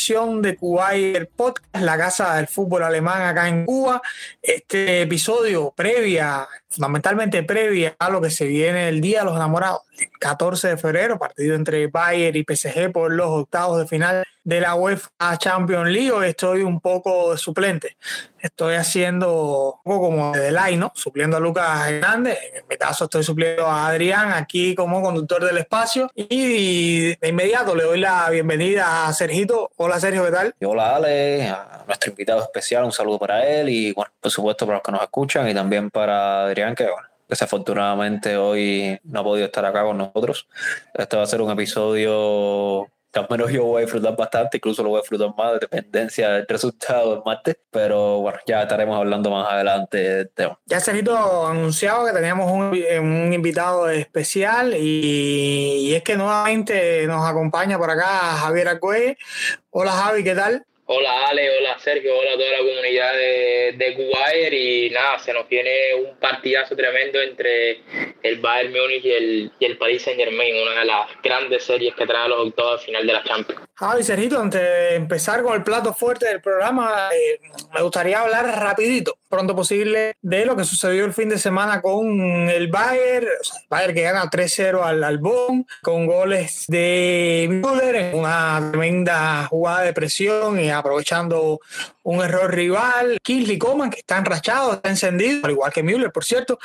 edición de Cubayer Podcast, la casa del fútbol alemán acá en Cuba. Este episodio previa, fundamentalmente previa a lo que se viene el Día de los Enamorados, el 14 de febrero, partido entre Bayern y PSG por los octavos de final de la UEFA Champions League. Estoy un poco de suplente. Estoy haciendo un poco como de delay, ¿no? Supliendo a Lucas Hernández. En mi caso estoy supliendo a Adrián aquí como conductor del espacio. Y de inmediato le doy la bienvenida a Sergito. Hola Sergio, ¿qué tal? Y hola Ale, a nuestro invitado especial, un saludo para él y bueno, por supuesto para los que nos escuchan y también para Adrián que bueno, desafortunadamente hoy no ha podido estar acá con nosotros. Este va a ser un episodio al menos yo voy a disfrutar bastante, incluso lo voy a disfrutar más de dependencia del resultado del martes, pero bueno, ya estaremos hablando más adelante del tema. Ya Sergito anunciado que teníamos un, un invitado especial y, y, es que nuevamente nos acompaña por acá Javier Acue. Hola Javi, ¿qué tal? Hola Ale, hola Sergio, hola a toda la comunidad de, de Kuwait y nada, se nos viene un partidazo tremendo entre el Bayern Múnich y el, y el Paris Saint Germain, una de las grandes series que trae a los octavos final de la Champions. Javi, Sergito, antes de empezar con el plato fuerte del programa, eh, me gustaría hablar rapidito, pronto posible, de lo que sucedió el fin de semana con el Bayern, o Bayern que gana 3-0 al, al Bonn, con goles de Müller en una tremenda jugada de presión y aprovechando un error rival, Kingsley Coman, que está enrachado, está encendido, al igual que Müller, por cierto,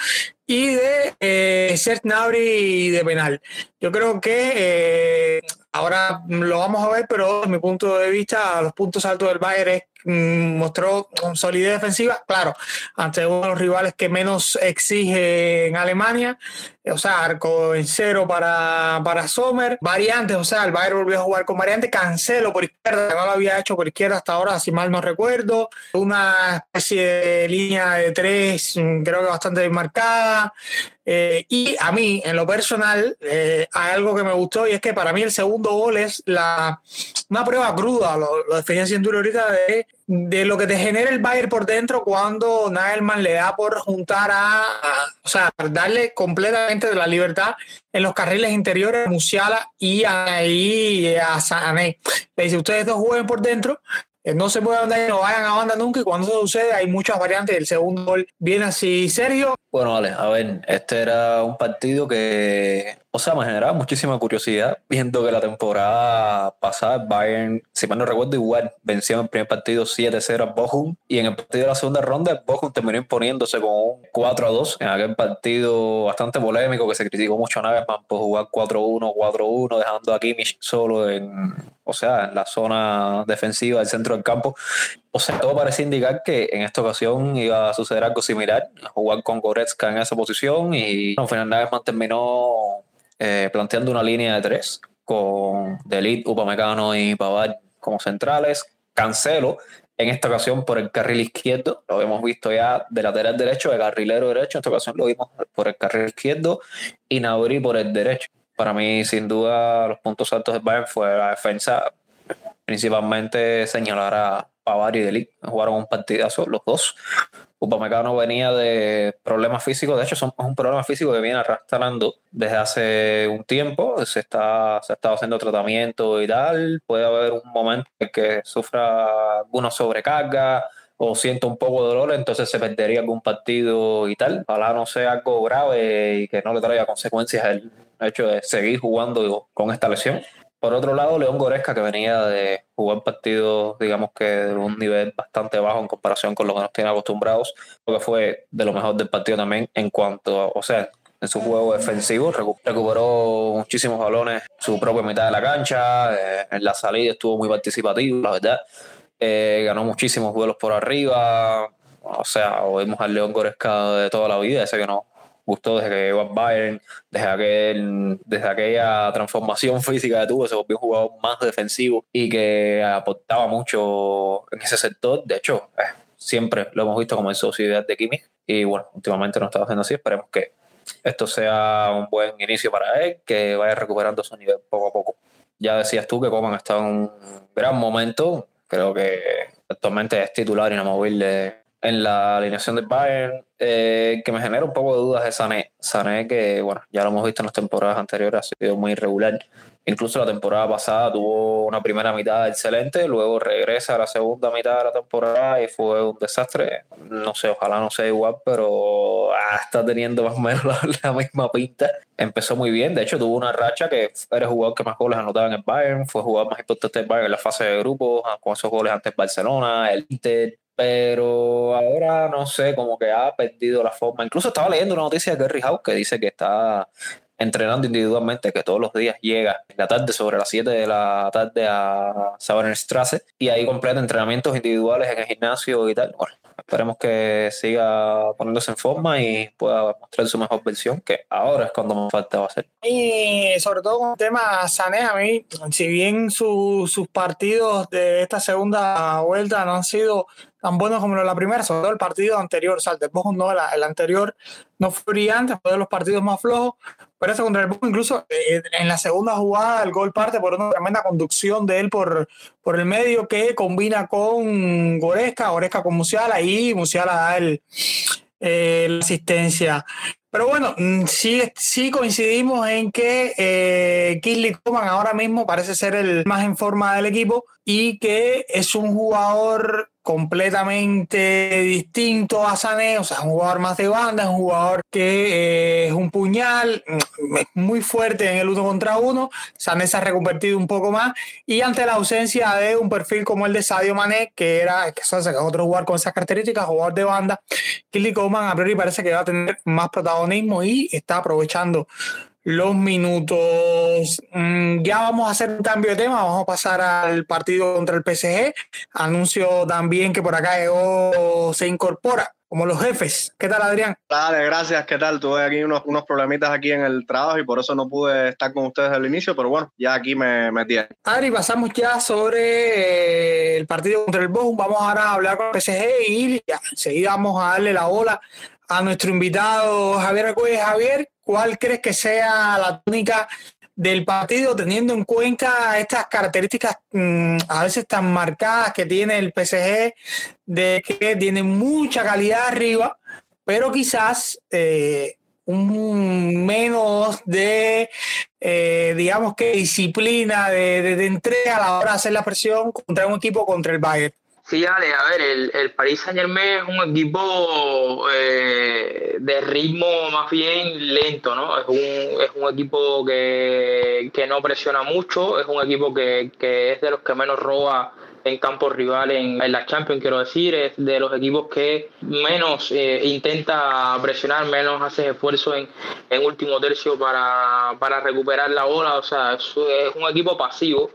y de eh, Serge Gnabry de penal. Yo creo que eh, ahora lo vamos a ver, pero desde mi punto de vista, los puntos altos del Bayern es mostró solidez defensiva, claro, ante uno de los rivales que menos exige en Alemania, o sea, arco en cero para, para Sommer, variantes, o sea, el Bayern volvió a jugar con variantes, Cancelo por izquierda, no lo había hecho por izquierda hasta ahora, si mal no recuerdo, una especie de línea de tres, creo que bastante marcada, eh, y a mí, en lo personal, eh, hay algo que me gustó y es que para mí el segundo gol es la, una prueba cruda, lo, lo definía Cintura ahorita, de, de, lo que te genera el Bayern por dentro cuando Nagelman le da por juntar a, a, o sea, darle completamente de la libertad en los carriles interiores a Musiala y a, y a Sané. Le dice, ustedes dos jueguen por dentro, no se puede andar y no vayan a banda nunca y cuando eso sucede hay muchas variantes. El segundo gol viene así serio. Bueno, vale, a ver, este era un partido que, o sea, me generaba muchísima curiosidad viendo que la temporada pasada Bayern, si mal no recuerdo, igual venció en el primer partido 7-0 a Bochum y en el partido de la segunda ronda Bochum terminó imponiéndose con un 4-2 en aquel partido bastante polémico que se criticó mucho a Nagelsmann por jugar 4-1, 4-1, dejando a Kimmich solo en, o sea, en la zona defensiva del centro del campo. O sea, todo parece indicar que en esta ocasión iba a suceder algo similar, jugar con Goretzka en esa posición y bueno, Fernández terminó eh, planteando una línea de tres con Delit, Upamecano y Pavard como centrales, Cancelo en esta ocasión por el carril izquierdo, lo hemos visto ya de lateral derecho, de carrilero derecho, en esta ocasión lo vimos por el carril izquierdo y por el derecho. Para mí, sin duda, los puntos altos del Bayern fue la defensa, principalmente señalar a Pavar y Delic jugaron un partidazo los dos. Upamecano venía de problemas físicos, de hecho son, es un problema físico que viene arrastrando desde hace un tiempo, se está, se está haciendo tratamiento y tal, puede haber un momento en que sufra alguna sobrecarga o sienta un poco de dolor, entonces se perdería algún partido y tal, ojalá no sea algo grave y que no le traiga consecuencias el hecho de seguir jugando con esta lesión. Por otro lado, León Goresca, que venía de jugar partidos, digamos que de un nivel bastante bajo en comparación con lo que nos tiene acostumbrados, porque fue de lo mejor del partido también en cuanto, o sea, en su juego defensivo, recuperó muchísimos balones su propia mitad de la cancha, eh, en la salida estuvo muy participativo, la verdad, eh, ganó muchísimos duelos por arriba, o sea, oímos al León Goresca de toda la vida, ese que no, gustó desde que llegó a Bayern, desde, aquel, desde aquella transformación física que tuvo, se volvió un jugador más defensivo y que aportaba mucho en ese sector. De hecho, eh, siempre lo hemos visto como en sociedad de Kimmich y bueno, últimamente no está haciendo así. Esperemos que esto sea un buen inicio para él, que vaya recuperando su nivel poco a poco. Ya decías tú que Coman está en un gran momento, creo que actualmente es titular inamovible en la alineación del Bayern, eh, que me genera un poco de dudas de Sané. Sané que, bueno, ya lo hemos visto en las temporadas anteriores, ha sido muy irregular. Incluso la temporada pasada tuvo una primera mitad excelente, luego regresa a la segunda mitad de la temporada y fue un desastre. No sé, ojalá no sea igual, pero ah, está teniendo más o menos la, misma pinta. Empezó muy bien, de hecho tuvo una racha que era el jugador que más goles anotaba en el Bayern, fue el jugador más importante del Bayern en la fase de grupos, con esos goles ante Barcelona, el Inter, pero ahora no sé, como que ha perdido la forma. Incluso estaba leyendo una noticia de Gary House que dice que está entrenando individualmente, que todos los días llega en la tarde, sobre las 7 de la tarde a Strasse y ahí completa entrenamientos individuales en el gimnasio y tal. Esperemos que siga poniéndose en forma y pueda mostrar su mejor versión, que ahora es cuando más falta va a ser. Y sobre todo con el tema Sané, a mí, si bien sus partidos de esta segunda vuelta no han sido tan buenos como la primera, sobre todo el partido anterior, o sea, el de no, el anterior no fue brillante, fue de los partidos más flojos, ese contra el Bochum incluso eh, en la segunda jugada el gol parte por una tremenda conducción de él por, por el medio que combina con Goresca, Goresca con Musiala y Musiala da el, eh, la asistencia. Pero bueno, mm, sí, sí coincidimos en que eh, Coman ahora mismo parece ser el más en forma del equipo y que es un jugador completamente distinto a Sané, o sea, un jugador más de banda, es un jugador que eh, es un puñal, mm, muy fuerte en el uno contra uno, Sané se ha reconvertido un poco más y ante la ausencia de un perfil como el de Sadio Mané, que era que es otro jugador con esas características, jugador de banda, Kili Coman a priori parece que va a tener más protagonismo y está aprovechando los minutos. Mm, ya vamos a hacer un cambio de tema, vamos a pasar al partido contra el PSG. Anuncio también que por acá EO se incorpora como los jefes. ¿Qué tal, Adrián? Dale, gracias. ¿Qué tal? Tuve aquí unos, unos problemitas aquí en el trabajo y por eso no pude estar con ustedes al inicio, pero bueno, ya aquí me, me tienen. Adri, pasamos ya sobre eh, el partido contra el Bochum. Vamos ahora a hablar con el PSG y ya, enseguida vamos a darle la bola a nuestro invitado Javier Acuez. Javier, ¿cuál crees que sea la tónica del partido teniendo en cuenta estas características mm, a veces tan marcadas que tiene el PSG, de que tiene mucha calidad arriba, pero quizás eh, un menos de, eh, digamos que disciplina, de, de, de entrega a la hora de hacer la presión contra un equipo contra el Bayern. Sí, Ale, a ver, el, el Paris Saint Germain es un equipo eh, de ritmo más bien lento, ¿no? Es un, es un equipo que, que no presiona mucho, es un equipo que, que es de los que menos roba en campos rivales en, la Champions, quiero decir, es de los equipos que menos eh, intenta presionar, menos hace esfuerzo en, en último tercio para, para, recuperar la bola, o sea, es, es, un equipo pasivo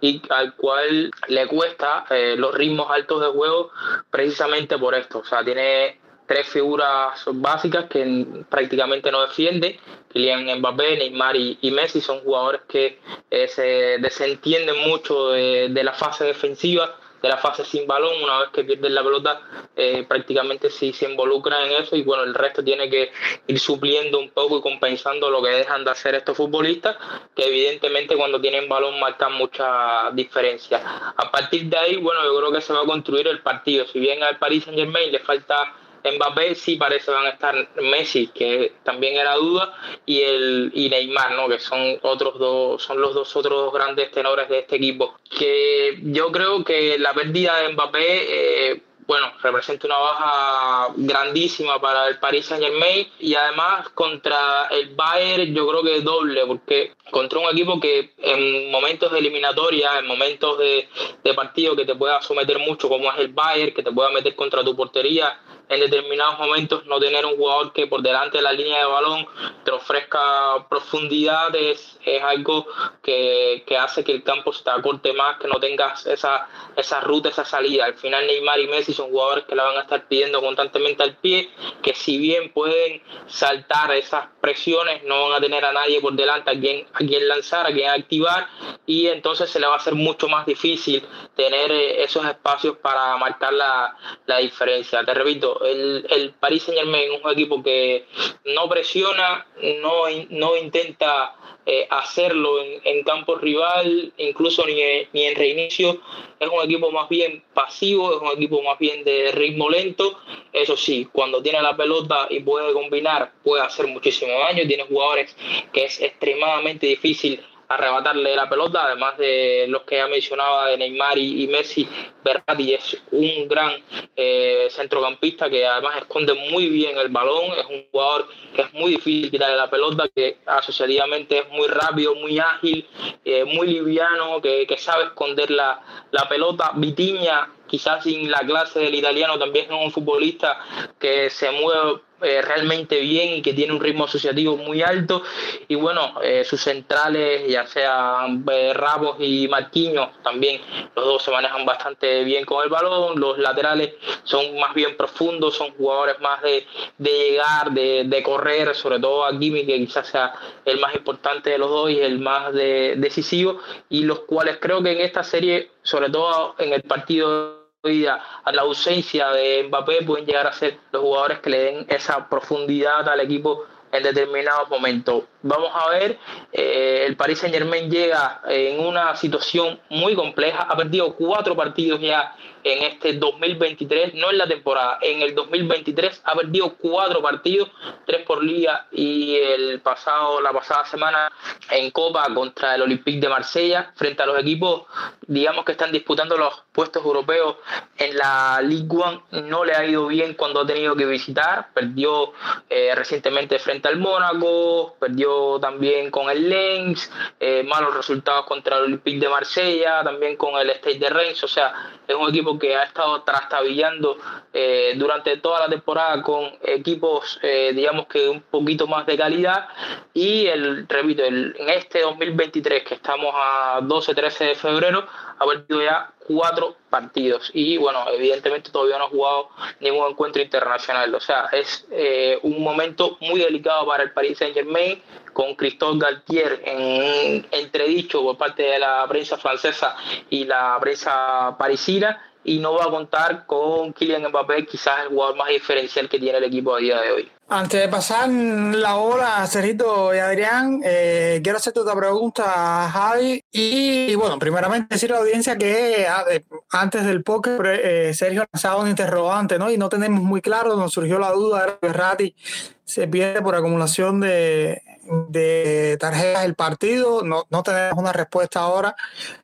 y al cual le cuesta eh, los ritmos altos de juego precisamente por esto, o sea, tiene tres figuras básicas que prácticamente no defiende. Kylian Mbappé, Neymar y, Messi son jugadores que eh, se desentienden mucho de, la fase defensiva, de la fase sin balón. Una vez que pierden la pelota, eh, prácticamente sí se involucran en eso y bueno, el resto tiene que ir supliendo un poco y compensando lo que dejan de hacer estos futbolistas, que evidentemente cuando tienen balón marcan mucha diferencia. A partir de ahí, bueno, yo creo que se va a construir el partido. Si bien al Paris Saint Germain le falta Mbappé sí parece van a estar Messi, que también era duda, y el y Neymar, ¿no? que son otros dos, son los dos otros dos grandes tenores de este equipo. Que yo creo que la pérdida de Mbappé eh, bueno, representa una baja grandísima para el Paris Saint Germain y además contra el Bayern yo creo que doble, porque contra un equipo que en momentos de eliminatoria, en momentos de, de partido que te pueda someter mucho como es el Bayern, que te pueda meter contra tu portería, en determinados momentos no tener un jugador que por delante de la línea de balón te ofrezca profundidad es, algo que, hace que el campo se te acorte más, que no tengas esa, esa ruta, esa salida. Al final Neymar y Messi son jugadores que la van a estar pidiendo constantemente al pie, que si bien pueden saltar esas presiones, no van a tener a nadie por delante a quien, a quien lanzar, a quien activar, y entonces se le va a hacer mucho más difícil tener eh, esos espacios para marcar la, la diferencia. Te repito, el, el Paris Saint Germain es un equipo que no presiona, no, no intenta eh, hacerlo en, en, campo rival, incluso ni, ni en reinicio. Es un equipo más bien pasivo, es un equipo más bien de ritmo lento. Eso sí, cuando tiene la pelota y puede combinar, puede hacer muchísimo daño. Tiene jugadores que es extremadamente difícil arrebatarle la pelota, además de los que ya mencionaba de Neymar y, Messi, Berratti es un gran eh, centrocampista que además esconde muy bien el balón, es un jugador que es muy difícil tirarle la pelota, que asociativamente es muy rápido, muy ágil, eh, muy liviano, que, que sabe esconder la, la pelota. Vitiña quizás sin la clase del italiano también es un futbolista que se mueve eh, realmente bien y que tiene un ritmo asociativo muy alto. Y bueno, eh, sus centrales, ya sean eh, Ramos y Marquinhos, también los dos se manejan bastante bien con el balón. Los laterales son más bien profundos, son jugadores más de, de llegar, de, de, correr, sobre todo a Kimi, que quizás sea el más importante de los dos y el más de, decisivo, y los cuales creo que en esta serie, sobre todo en el partido a la ausencia de Mbappé pueden llegar a ser los jugadores que le den esa profundidad al equipo en determinados momentos. Vamos a ver, eh, el Paris Saint Germain llega en una situación muy compleja, ha perdido cuatro partidos ya en este 2023, no en la temporada, en el 2023 ha perdido cuatro partidos, tres por liga y el pasado, la pasada semana en Copa contra el Olympique de Marsella, frente a los equipos, digamos que están disputando los puestos europeos en la Ligue 1, no le ha ido bien cuando ha tenido que visitar, perdió eh, recientemente frente al Mónaco, perdió también con el Lens, eh, malos resultados contra el Olympique de Marsella, también con el State de Reims, o sea, es un equipo que ha estado trastabillando eh, durante toda la temporada con equipos, eh, digamos que un poquito más de calidad. Y el, repito, el, en este 2023, que estamos a 12-13 de febrero, ha perdido ya cuatro partidos y bueno, evidentemente todavía no ha jugado ningún encuentro internacional. O sea, es eh, un momento muy delicado para el Paris Saint Germain con Christophe Galtier en entredicho por parte de la prensa francesa y la prensa parisina y no va a contar con Kylian Mbappé, quizás el jugador más diferencial que tiene el equipo a día de hoy. Antes de pasar la hora a Cerrito y Adrián, eh, quiero hacerte otra pregunta, Javi. Y, bueno, primeramente decir a la audiencia que ah, antes del póker, eh, Sergio lanzaba un interrogante, ¿no? Y no tenemos muy claro, nos surgió la duda de que Ratti se pierde por acumulación de, tarjetas del partido. No, no tenemos una respuesta ahora.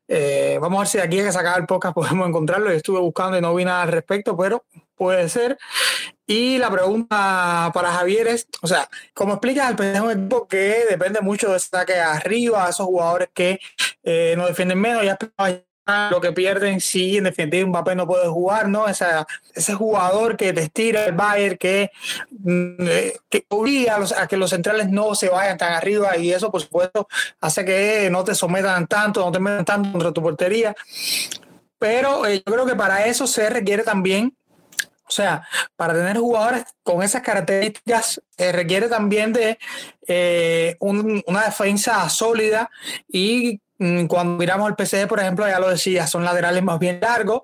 Eh, vamos a ver si aquí a que sacar el podcast podemos encontrarlo. Yo estuve buscando y no vi nada al respecto, pero puede ser. Y la pregunta para Javier es, o sea, ¿cómo explicas al un equipo que depende mucho de saque arriba, esos jugadores que eh, no defienden menos? Ya lo que pierden si en definitiva Mbappé no puede jugar, ¿no? Esa, ese jugador que te estira el Bayern, que, mm, eh, que obliga a, que los centrales no se vayan tan arriba y eso por supuesto hace que no te sometan tanto, no te metan tanto contra tu portería. Pero eh, yo creo que para eso se requiere también o sea, para tener jugadores con esas características eh, requiere también de una defensa sólida y Mm, cuando miramos el PSG, por ejemplo, ya lo decía, son laterales más bien largos,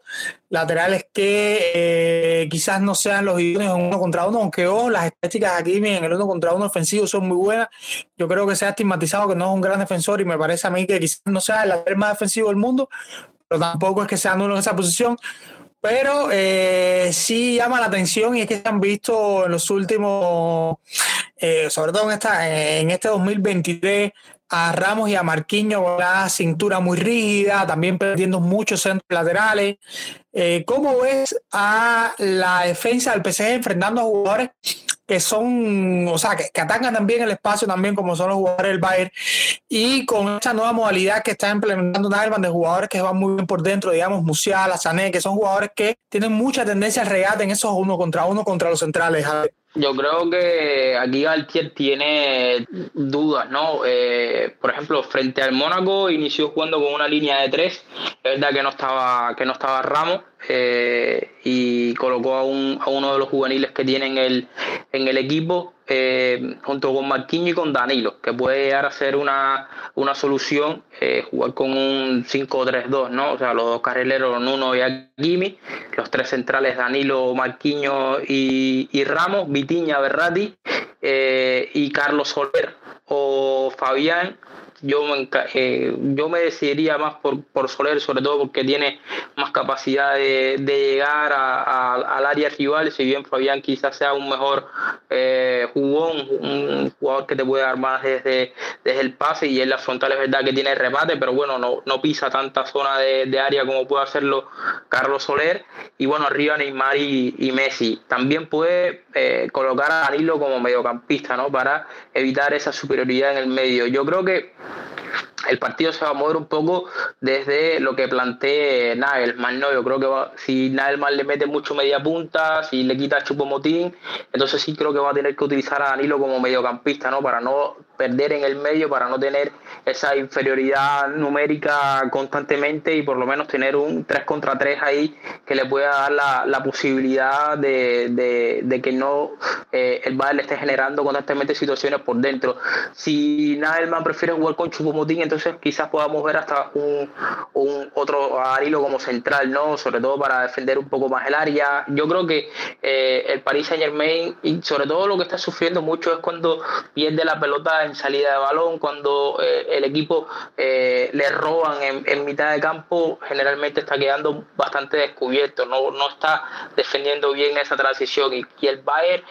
laterales que eh, quizás no sean los idóneos en uno contra uno, aunque ojo, las estadísticas aquí en el uno contra uno ofensivo son muy buenas. Yo creo que se ha estigmatizado que no es un gran defensor y me parece a mí que quizás no sea el lateral más defensivo del mundo, pero tampoco es que sea uno en esa posición. Pero eh, sí llama la atención y es que se han visto en los últimos, eh, sobre todo en, esta, en este 2023, a Ramos y a Marquinhos con la cintura muy rígida, también perdiendo muchos centros laterales. Eh, ¿Cómo ves a la defensa del PSG enfrentando a jugadores que son, o sea, que, atacan también el espacio también como son los jugadores del Bayern y con esta nueva modalidad que está implementando Nagelsmann de jugadores que van muy bien por dentro, digamos Musiala, Sané, que son jugadores que tienen mucha tendencia al regate en esos uno contra uno contra los centrales. Yo creo que aquí Galtier tiene dudas, ¿no? Eh, por ejemplo, frente al Mónaco inició jugando con una línea de tres. Es verdad que no estaba, que no estaba Ramos eh, y colocó a, un, a uno de los juveniles que tiene en el, en el equipo eh, junto con Marquinhos y con Danilo, que puede llegar a ser una, una solución eh, jugar con un 5-3-2, ¿no? O sea, los dos carrileros, Nuno y Agimi, los tres centrales, Danilo, Marquinhos y, y Ramos, Vitiña, Berrati y Carlos Soler o Fabián yo me, eh, yo me decidiría más por, por Soler, sobre todo porque tiene más capacidad de, llegar al área rival, si bien Fabián quizás sea un mejor eh, jugón, un jugador que te puede dar más desde, desde el pase y en la frontal es verdad que tiene remate, pero bueno, no, no pisa tanta zona de, área como puede hacerlo Carlos Soler. Y bueno, arriba Neymar y, Messi. También puede eh, colocar a Danilo como mediocampista, ¿no? Para evitar esa superioridad en el medio. Yo creo que el partido se va a mover un poco desde lo que plantee Nagelman, ¿no? Yo creo que si Nagelman le mete mucho media punta, si le quita a Motín, entonces sí creo que va a tener que utilizar a Danilo como mediocampista, ¿no? Para no perder en el medio, para no tener esa inferioridad numérica constantemente y por lo menos tener un 3 contra 3 ahí que le pueda dar la, la posibilidad de, de, que no eh, el Bayern le esté generando constantemente situaciones por dentro. Si Nagelman prefiere jugar con Chupomotín, entonces quizás podamos ver hasta un, un otro Arilo como central, ¿no? Sobre todo para defender un poco más el área. Yo creo que eh, el Paris Saint Germain, y sobre todo lo que está sufriendo mucho es cuando pierde la pelota en salida de balón, cuando eh, el equipo eh, le roban en, en, mitad de campo, generalmente está quedando bastante descubierto, no, no está defendiendo bien esa transición. Y, el Bayern,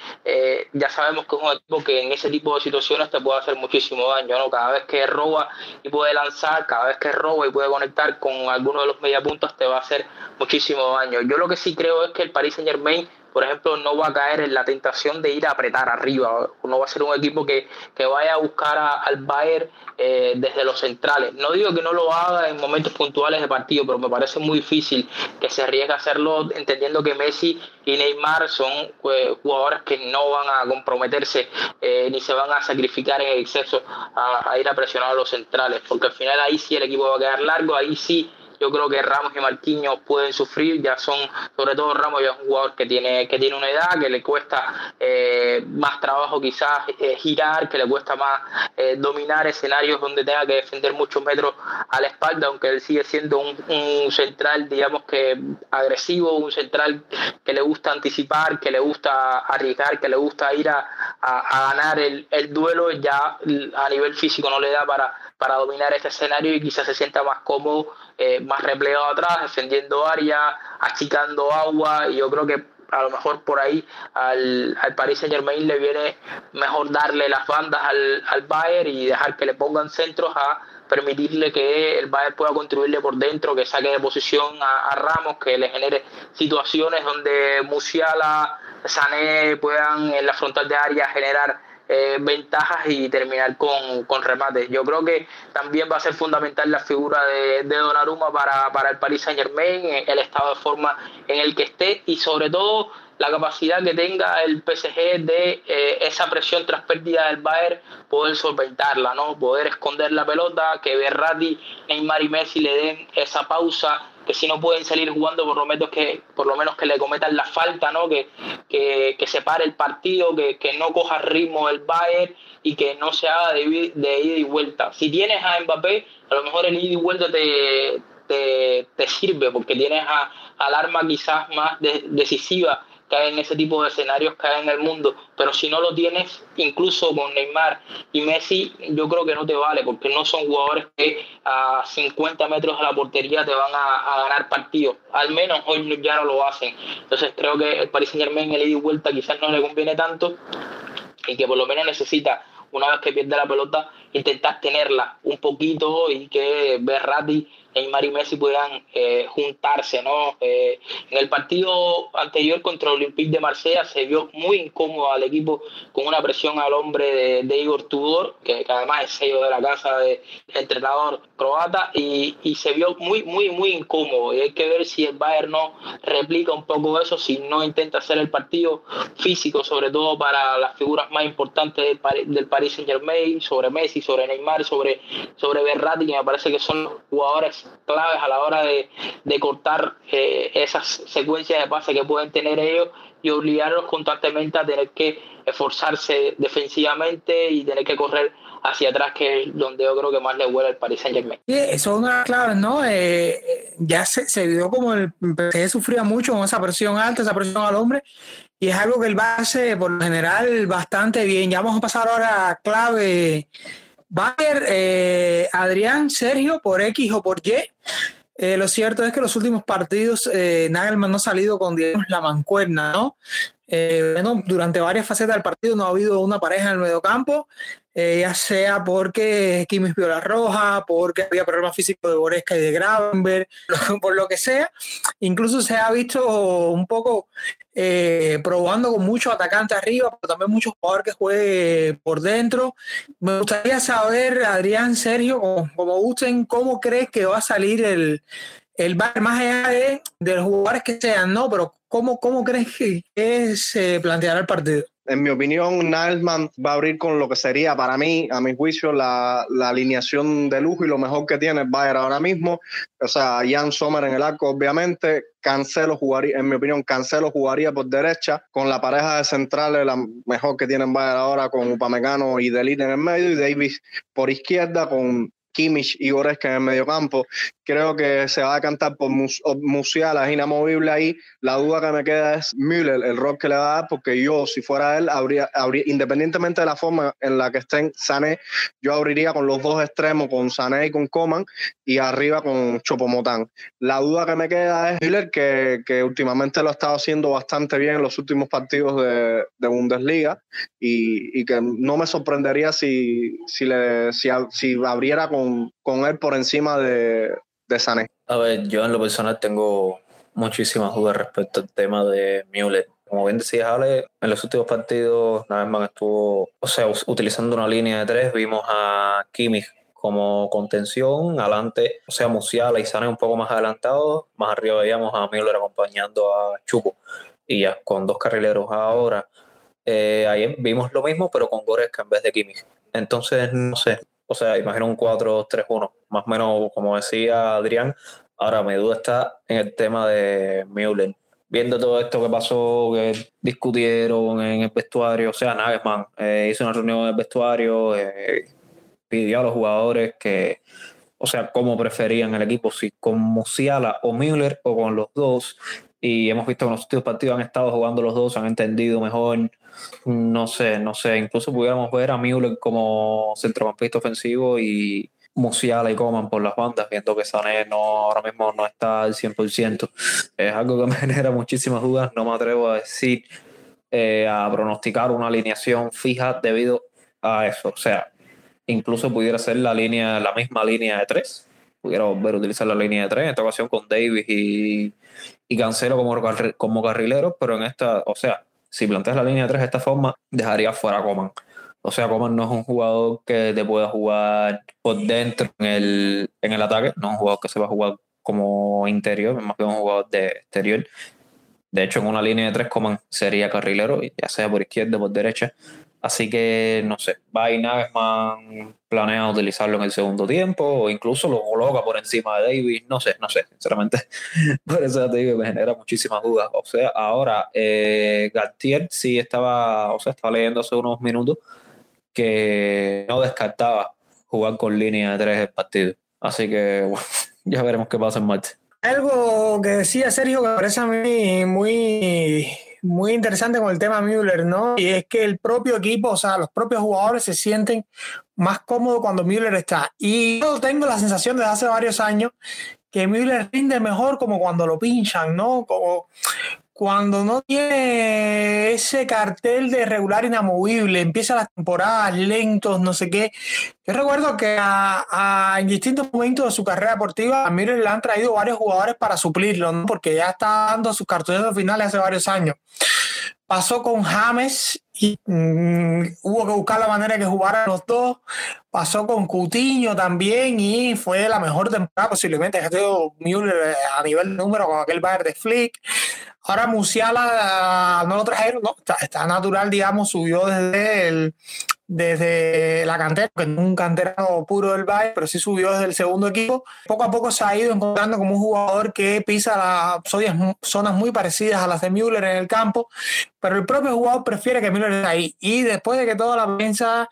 ya sabemos que es un equipo que en ese tipo de situaciones te puede hacer muchísimo daño, ¿no? Cada vez que roba y puede lanzar, cada vez que roba y puede conectar con alguno de los mediapuntos te va a hacer muchísimo daño. Yo lo que sí creo es que el Paris Saint Germain por ejemplo, no va a caer en la tentación de ir a apretar arriba. No va a ser un equipo que, vaya a buscar al Bayern eh, desde los centrales. No digo que no lo haga en momentos puntuales de partido, pero me parece muy difícil que se arriesgue a hacerlo entendiendo que Messi y Neymar son eh, jugadores que no van a comprometerse eh, ni se van a sacrificar en exceso a, a ir a presionar a los centrales, porque al final ahí sí el equipo va a quedar largo, ahí sí yo creo que Ramos y Marquinhos pueden sufrir, ya son, sobre todo Ramos ya es un jugador que tiene, que tiene una edad, que le cuesta eh, más trabajo quizás eh, girar, que le cuesta más eh, dominar escenarios donde tenga que defender muchos metros a la espalda, aunque él sigue siendo un, central, digamos que agresivo, un central que le gusta anticipar, que le gusta arriesgar, que le gusta ir a, ganar el, el duelo, ya a nivel físico no le da para para dominar este escenario y quizás se sienta más cómodo, eh, más replegado atrás, defendiendo área, achicando agua, y yo creo que a lo mejor por ahí al, al Paris Saint Germain le viene mejor darle las bandas al, al Bayern y dejar que le pongan centros a permitirle que el Bayern pueda construirle por dentro, que saque de posición a, Ramos, que le genere situaciones donde Musiala, Sané puedan en la frontal de área generar eh, ventajas y terminar con, con, remates. Yo creo que también va a ser fundamental la figura de, de Donnarumma para, para el Paris Saint Germain, eh, el estado de forma en el que esté y sobre todo la capacidad que tenga el PSG de eh, esa presión tras pérdida del Bayern poder solventarla, ¿no? Poder esconder la pelota, que Berratti, Neymar y Messi le den esa pausa que si no pueden salir jugando por lo menos que por lo menos que le cometan la falta no que, que, que se pare el partido que, que, no coja ritmo el Bayern y que no se haga de, ida y vuelta. Si tienes a Mbappé a lo mejor el ida y vuelta te, te, te sirve porque tienes a, al arma quizás más decisiva cae en ese tipo de escenarios, cae en el mundo. Pero si no lo tienes, incluso con Neymar y Messi, yo creo que no te vale, porque no son jugadores que a 50 metros de la portería te van a, ganar partidos. Al menos hoy ya no lo hacen. Entonces creo que el Paris Saint Germain, el ida y vuelta, quizás no le conviene tanto y que por lo menos necesita, una vez que pierde la pelota, intentar tenerla un poquito y que Berratti Neymar y Messi puedan eh, juntarse, ¿no? Eh, en el partido anterior contra Olympique de Marsella se vio muy incómodo al equipo con una presión al hombre de, Igor Tudor, que, además es sello de la casa del entrenador croata, y, se vio muy, muy, muy incómodo. Y hay que ver si el Bayern no replica un poco eso, si no intenta hacer el partido físico, sobre todo para las figuras más importantes del, del Paris Saint Germain, sobre Messi, sobre Neymar, sobre, sobre Berratti, que me parece que son los jugadores claves a la hora de, cortar eh, esas secuencias de pase que pueden tener ellos y obligarlos constantemente a tener que esforzarse defensivamente y tener que correr hacia atrás, que es donde yo creo que más le huele al Paris Saint Germain. Sí, eso es una de claves, ¿no? Eh, ya se, se vio como el PSG sufría mucho con esa presión alta, esa presión al hombre, y es algo que el base por lo general bastante bien. Ya vamos a pasar ahora a clave. Bayer, eh, Adrián, Sergio, por X o por Y. Eh, lo cierto es que los últimos partidos eh, Nagelman no ha salido con la mancuerna, ¿no? Eh, bueno, durante varias facetas del partido no ha habido una pareja en el mediocampo, eh, ya sea porque Kimmich vio la roja, porque había problemas físicos de Boresca y de Gravenberg, por lo que sea. Incluso se ha visto un poco eh, probando con muchos atacantes arriba, pero también muchos jugadores que juegue por dentro. Me gustaría saber, Adrián, Sergio, como, gusten, ¿cómo crees que va a salir el, el bar más allá de, los jugadores que sean, ¿no? Pero ¿cómo, cómo crees que se planteará el partido? En mi opinión, Nilesman va a abrir con lo que sería para mí, a mi juicio, la, la alineación de lujo y lo mejor que tiene el Bayern ahora mismo. O sea, Jan Sommer en el arco, obviamente. Cancelo jugaría, en mi opinión, Cancelo jugaría por derecha con la pareja de centrales, la mejor que tienen Bayern ahora, con Upamecano y Delite en el medio, y Davis por izquierda con Kimmich y Goretzka en el mediocampo. Creo que se va a cantar por Mus Musiala, es inamovible ahí. La duda que me queda es Müller, el rol que le va a dar, porque yo, si fuera él, independientemente de la forma en la que estén Sané, yo abriría con los dos extremos, con Sané y con Coman, y arriba con Chopomotán. La duda que me queda es Müller, que, últimamente lo ha estado haciendo bastante bien en los últimos partidos de, de Bundesliga, y, que no me sorprendería si, si, le, si, si abriera con, con él por encima de, de. A ver, yo en lo personal tengo muchísimas dudas respecto al tema de Müller. Como bien decías, Ale, en los últimos partidos Nagelsmann estuvo, o sea, utilizando una línea de tres, vimos a Kimmich como contención, adelante, o sea, Musiala y Sané un poco más adelantados, más arriba veíamos a Müller acompañando a Chupo, y ya con dos carrileros ahora. Eh, ayer vimos lo mismo, pero con Goretzka en vez de Kimmich. Entonces, no sé, o sea, imagino un 4-3-1, más o menos como decía Adrián. Ahora, mi duda está en el tema de Müller. Viendo todo esto que pasó, que discutieron en el vestuario, o sea, Nagelsmann eh, hizo una reunión en el vestuario, eh, pidió a los jugadores que, o sea, cómo preferían el equipo, si con Musiala o Müller o con los dos. Y hemos visto que los últimos partidos han estado jugando los dos, han entendido mejor no sé, no sé, incluso pudiéramos ver a Müller como centrocampista ofensivo y Musiala y Coman por las bandas, viendo que Sané no, ahora mismo no está al 100%. Es algo que me genera muchísimas dudas, no me atrevo a decir, eh, a pronosticar una alineación fija debido a eso. O sea, incluso pudiera ser la línea, la misma línea de tres. Pudiera volver a utilizar la línea de tres, en esta ocasión con Davis y, y Cancelo como, como carrileros, pero en esta, o sea, si planteas la línea de tres de esta forma, dejaría fuera a Coman. O sea, Coman no es un jugador que te pueda jugar por dentro en el, en el ataque, no es un jugador que se va a jugar como interior, más que un jugador de exterior. De hecho, en una línea de tres, Coman sería carrilero, ya sea por izquierda o por derecha. Así que, no sé, va y Nagelsmann planea utilizarlo en el segundo tiempo o incluso lo coloca por encima de Davis. No sé, no sé, sinceramente. Por eso te digo me genera muchísimas dudas. O sea, ahora, eh, sí estaba, o sea, estaba leyendo hace unos minutos que no descartaba jugar con línea de tres el partido. Así que, bueno, ya veremos qué pasa en marcha. Algo que decía Sergio que parece a mí muy muy interesante con el tema Müller, ¿no? Y es que el propio equipo, o sea, los propios jugadores se sienten más cómodos cuando Müller está. Y yo tengo la sensación desde hace varios años que Müller rinde mejor como cuando lo pinchan, ¿no? Como cuando no tiene ese cartel de regular inamovible, empieza las temporadas lentos, no sé qué. Yo recuerdo que en distintos momentos de su carrera deportiva a Müller le han traído varios jugadores para suplirlo, ¿no? porque ya está dando sus cartones finales hace varios años. Pasó con James y mmm, hubo que buscar la manera de que jugaran los dos. Pasó con Cutiño también y fue la mejor temporada posiblemente que ha tenido Müller a nivel número con aquel Bayern de Flick. Ahora Musiala no lo trajeron, no, está, está, natural, digamos, subió desde el, desde la cantera, que es un canterano puro del Bayern, pero sí subió desde el segundo equipo. Poco a poco se ha ido encontrando como un jugador que pisa las zonas muy parecidas a las de Müller en el campo, pero el propio jugador prefiere que Müller esté ahí. Y después de que toda la prensa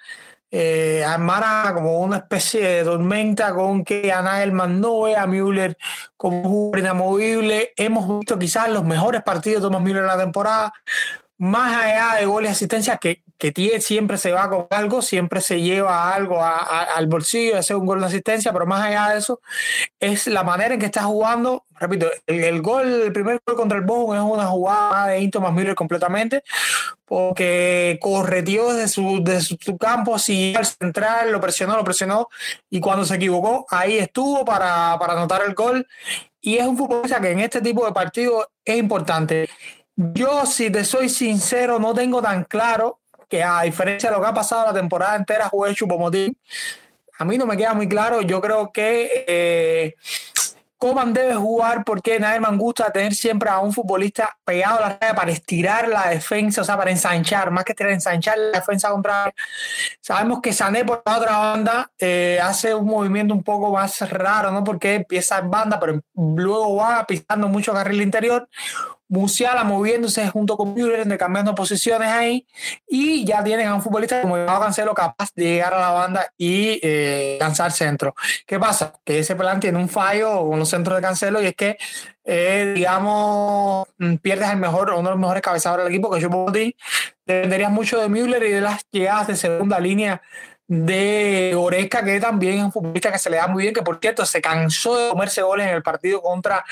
eh, armara como una especie de tormenta con que a Nagelman no a Müller como un jugador inamovible, hemos visto quizás los mejores partidos de Thomas Müller en la temporada, más allá de goles y asistencias, que, que siempre se va con algo, siempre se lleva algo al bolsillo, hace un gol de asistencia, pero más allá de eso, es la manera en que está jugando. Repito, el, gol, el primer gol contra el Bochum es una jugada de Into más Miller completamente, porque correteó desde su, su, campo, siguió al central, lo presionó, lo presionó, y cuando se equivocó, ahí estuvo para, para anotar el gol. Y es un futbolista que en este tipo de partidos es importante. Yo, si te soy sincero, no tengo tan claro que a diferencia de lo que ha pasado la temporada entera, jugué Chupomotín. A mí no me queda muy claro. Yo creo que eh, Coman debe jugar porque nadie me gusta tener siempre a un futbolista pegado a la raya para estirar la defensa, o sea, para ensanchar, más que tener ensanchar la defensa contra. Sabemos que Sané por la otra banda eh, hace un movimiento un poco más raro, ¿no? Porque empieza en banda, pero luego va pisando mucho carril interior. Musiala moviéndose junto con Müller, cambiando posiciones ahí, y ya tienen a un futbolista como Joao Cancelo capaz de llegar a la banda y eh, lanzar centro. ¿Qué pasa? Que ese plan tiene un fallo con los centros de Cancelo y es que, eh, digamos, mm, pierdes el mejor, uno de los mejores cabezadores del equipo, que yo ti dependerías mucho de Müller y de las llegadas de segunda línea de Oreca, que también es un futbolista que se le da muy bien, que por cierto se cansó de comerse goles en el partido contra,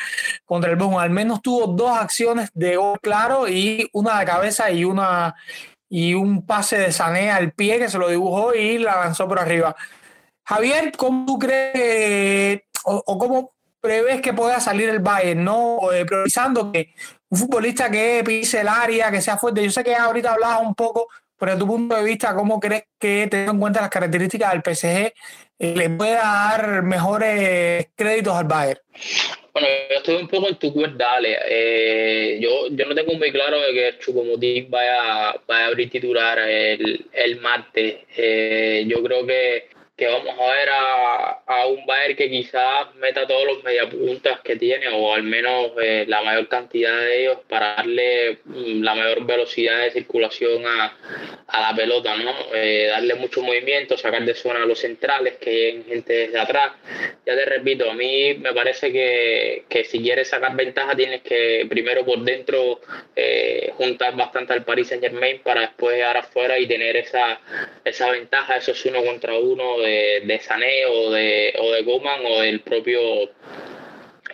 contra el Boom. Al menos tuvo dos acciones de gol claro y una de cabeza y una y un pase de Sané al pie que se lo dibujó y la lanzó por arriba. Javier, ¿cómo crees o, cómo prevés que pueda salir el Bayern, no eh, priorizando que un futbolista que pise el área, que sea fuerte? Yo sé que ahorita hablabas un poco pero tu punto de vista, ¿cómo crees que, teniendo en cuenta las características del PSG, le pueda dar mejores créditos al Bayern? Bueno, yo estoy un poco en tu cuerda, dale. Eh, yo, yo no tengo muy claro de que Chupomotín vaya, vaya a abrir titular el, el martes. Eh, yo creo que que vamos a ver a, un Bayern que quizás meta todos los mediapuntas que tiene o al menos eh, la mayor cantidad de ellos para darle mm, la mayor velocidad de circulación a, la pelota, ¿no? Eh, darle mucho movimiento, sacar de zona a los centrales, que lleguen gente desde atrás. Ya te repito, a mí me parece que, si quieres sacar ventaja tienes que primero por dentro eh, juntar bastante al Paris Saint Germain para después llegar afuera y tener esa, esa ventaja, esos uno contra uno de, de Sané o de, o de Goman o del propio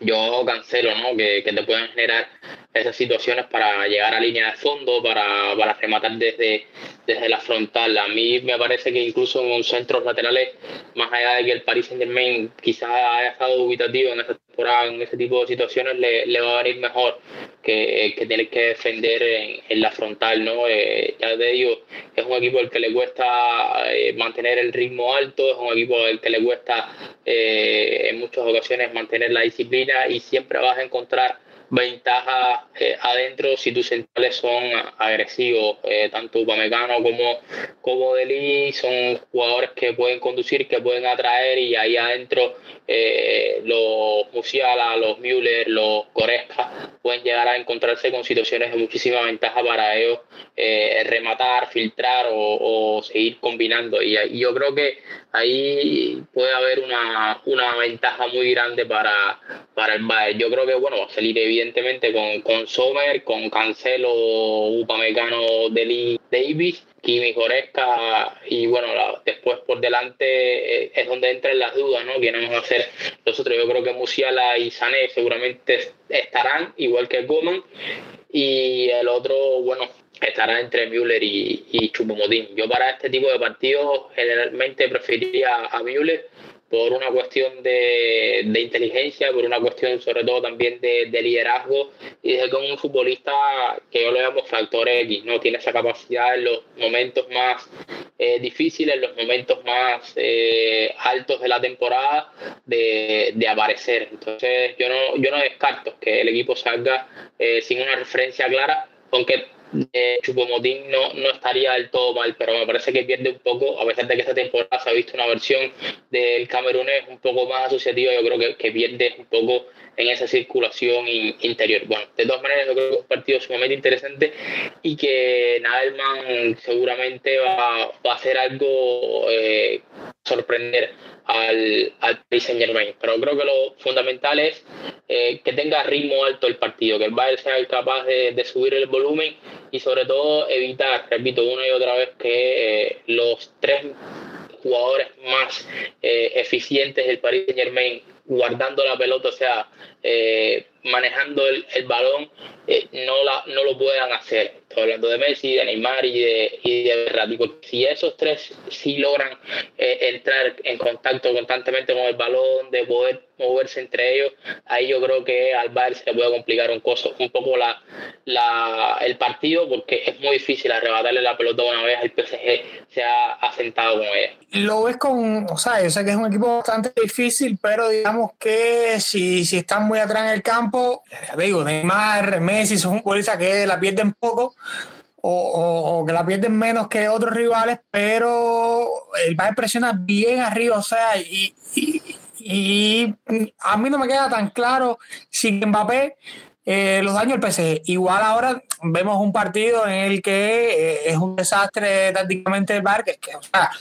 yo cancelo, ¿no? Que, que, te pueden generar esas situaciones para llegar a línea de fondo, para, para rematar desde, desde la frontal. A mí me parece que incluso en centros laterales, más allá de que el Paris Saint Germain quizás haya estado ubicativo en esta temporada, en ese tipo de situaciones, le, le va a venir mejor que, que tener que defender en, en la frontal. ¿no? Eh, ya te digo, es un equipo al que le cuesta eh, mantener el ritmo alto, es un equipo al que le cuesta eh, en muchas ocasiones mantener la disciplina y siempre vas a encontrar ventajas eh, adentro si tus centrales son agresivos. Eh, tanto Upamecano como, como Deli son jugadores que pueden conducir, que pueden atraer y ahí adentro eh, los Musiala, los Müller, los Goretzka pueden llegar a encontrarse con situaciones de muchísima ventaja para ellos rematar, filtrar o, seguir combinando. Y, y, yo creo que ahí puede haber una, una ventaja muy grande para, para el Bayern. Yo creo que bueno va a salir evidentemente con, con Sommer, con Cancelo, Upamecano, Deli, Davis, Kimi Goretzka y bueno, después por delante eh, es donde entran las dudas, ¿no? Quiénes van a ser los otros. Yo creo que Musiala y Sané seguramente estarán, igual que Goman. Y el otro, bueno, estará entre Müller y, y Chupomodín. Yo para este tipo de partidos generalmente preferiría a Müller por una cuestión de, de, inteligencia, por una cuestión sobre todo también de, de liderazgo y de que un futbolista que yo lo llamo factor X, ¿no? Tiene esa capacidad en los momentos más eh, difíciles, en los momentos más eh, altos de la temporada de, de, aparecer. Entonces yo no, yo no descarto que el equipo salga eh, sin una referencia clara, aunque de Chupomotín no, no estaría del todo mal, pero me parece que pierde un poco, a pesar de que esta temporada se ha visto una versión del camerunés un poco más asociativa, yo creo que, que pierde un poco en esa circulación interior. Bueno, de todas maneras, yo creo que es un partido sumamente interesante y que Nadelman seguramente va, va a hacer algo eh, sorprender al, al Paris Saint Germain. Pero creo que lo fundamental es eh, que tenga ritmo alto el partido, que el Bayern sea capaz de, subir el volumen y sobre todo evitar, repito una y otra vez, que eh, los tres jugadores más eficientes del Paris Saint Germain guardando la pelota, o sea, eh, manejando el, el balón, eh, no, la, no lo puedan hacer. Estoy hablando de Messi, de Neymar y de, y de Si esos tres sí logran eh, entrar en contacto constantemente con el balón, de poder moverse entre ellos, ahí yo creo que al Bayern se le puede complicar un, coso, un poco la, la, el partido porque es muy difícil arrebatarle la pelota una vez el PSG se ha asentado con ella. Lo ves con, o sea, yo sé que es un equipo bastante difícil, pero digamos que si, si están muy atrás en el campo, digo, Neymar, Messi son futbolistas que la pierden poco o, que la pierden menos que otros rivales, pero el Bayern presiona bien arriba, o sea, y, a mí no me queda tan claro si Mbappé eh, los daños del PSG. Igual ahora vemos un partido en el que eh, es un desastre tácticamente el Bayern, que o sea,